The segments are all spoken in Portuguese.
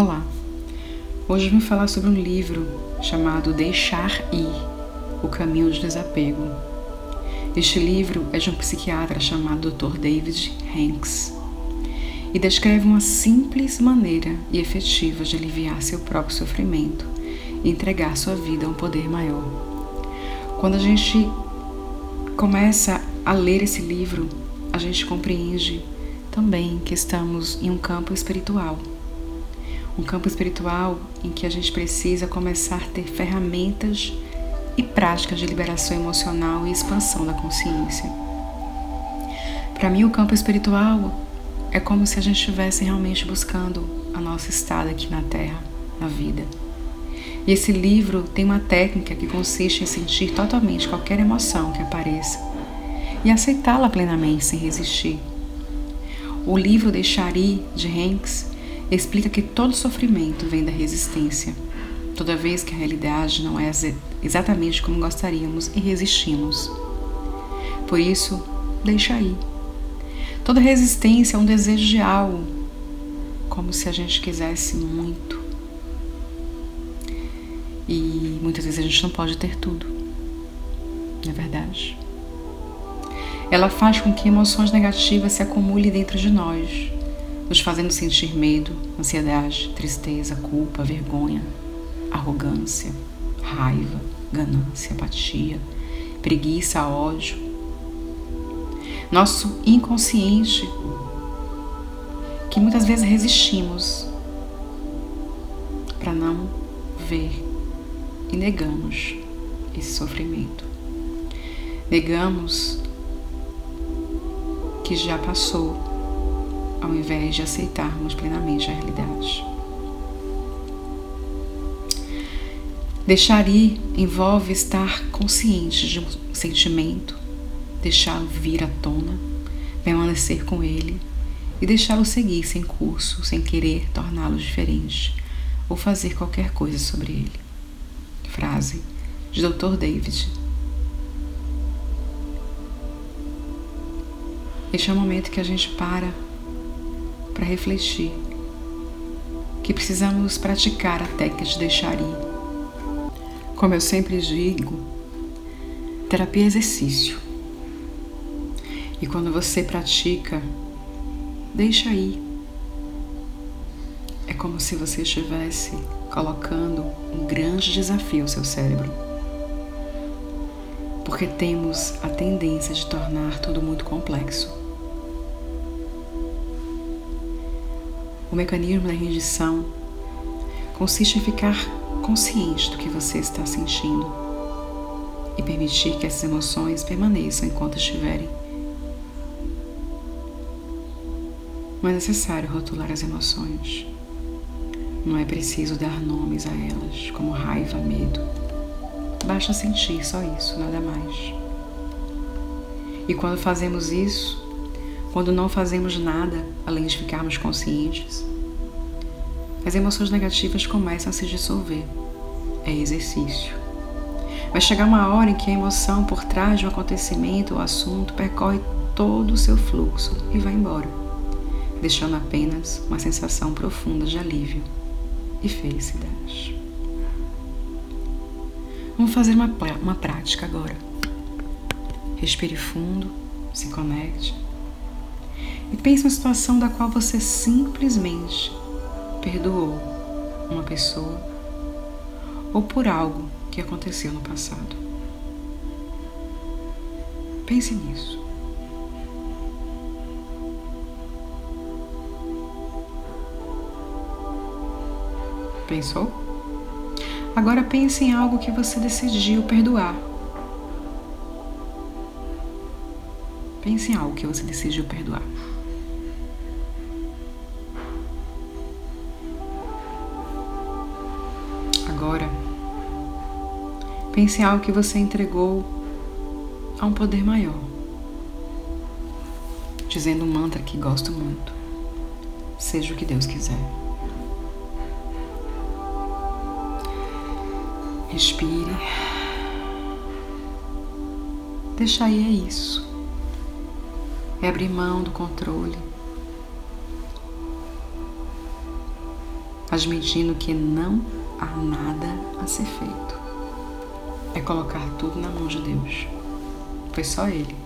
Olá! Hoje vim falar sobre um livro chamado Deixar Ir O Caminho do Desapego. Este livro é de um psiquiatra chamado Dr. David Hanks e descreve uma simples maneira e efetiva de aliviar seu próprio sofrimento e entregar sua vida a um poder maior. Quando a gente começa a ler esse livro, a gente compreende também que estamos em um campo espiritual. Um campo espiritual em que a gente precisa começar a ter ferramentas e práticas de liberação emocional e expansão da consciência. Para mim, o campo espiritual é como se a gente estivesse realmente buscando a nossa estada aqui na Terra, na vida. E esse livro tem uma técnica que consiste em sentir totalmente qualquer emoção que apareça e aceitá-la plenamente sem resistir. O livro Deixar Ir, de Hanks, explica que todo sofrimento vem da resistência, toda vez que a realidade não é exatamente como gostaríamos e resistimos. Por isso, deixa ir. Toda resistência é um desejo de algo, como se a gente quisesse muito. E muitas vezes a gente não pode ter tudo, não é verdade? Ela faz com que emoções negativas se acumulem dentro de nós, nos fazendo sentir medo, ansiedade, tristeza, culpa, vergonha, arrogância, raiva, ganância, apatia, preguiça, ódio. Nosso inconsciente, que muitas vezes resistimos para não ver e negamos esse sofrimento. Negamos que já passou, ao invés de aceitarmos plenamente a realidade. Deixar ir envolve estar consciente de um sentimento, deixá-lo vir à tona, permanecer com ele e deixá-lo seguir sem curso, sem querer torná-lo diferente ou fazer qualquer coisa sobre ele. Frase de Dr. David Este é o momento que a gente para para refletir que precisamos praticar a técnica de deixar ir. Como eu sempre digo, terapia é exercício. E quando você pratica, deixa ir. É como se você estivesse colocando um grande desafio ao seu cérebro. Porque temos a tendência de tornar tudo muito complexo. O mecanismo da rendição consiste em ficar consciente do que você está sentindo e permitir que essas emoções permaneçam enquanto estiverem. Não é necessário rotular as emoções. Não é preciso dar nomes a elas, como raiva, medo. Basta sentir só isso, nada mais. E quando fazemos isso, quando não fazemos nada além de ficarmos conscientes, as emoções negativas começam a se dissolver. É exercício. Vai chegar uma hora em que a emoção por trás de um acontecimento ou assunto percorre todo o seu fluxo e vai embora, deixando apenas uma sensação profunda de alívio e felicidade. Vamos fazer uma, uma prática agora. Respire fundo, se conecte e pense na situação da qual você simplesmente perdoou uma pessoa ou por algo que aconteceu no passado. Pense nisso. Pensou? Agora pense em algo que você decidiu perdoar. Pense em algo que você decidiu perdoar. Pense em algo que você entregou a um poder maior, dizendo um mantra que gosto muito. Seja o que Deus quiser. Respire. Deixa aí é isso. É abrir mão do controle admitindo que não há nada a ser feito. É colocar tudo na mão de Deus, pois só Ele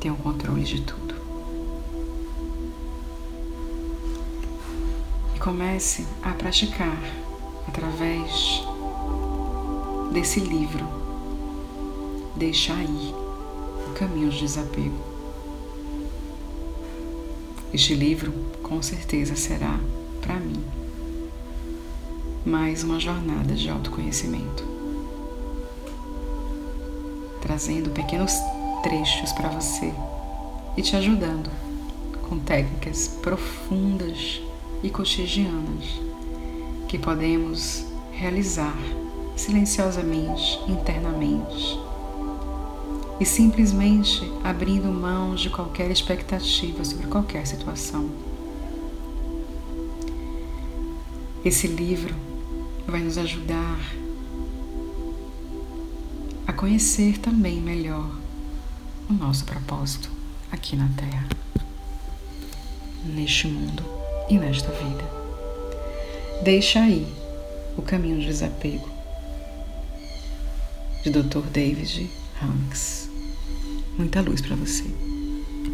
tem o controle de tudo. E comece a praticar através desse livro, deixar ir o caminho de desapego. Este livro com certeza será para mim mais uma jornada de autoconhecimento, trazendo pequenos trechos para você e te ajudando com técnicas profundas e cotidianas que podemos realizar silenciosamente, internamente e simplesmente abrindo mão de qualquer expectativa sobre qualquer situação. Esse livro vai nos ajudar conhecer também melhor o nosso propósito aqui na Terra, neste mundo e nesta vida. Deixa aí o caminho de desapego de Dr. David Hanks. Muita luz para você.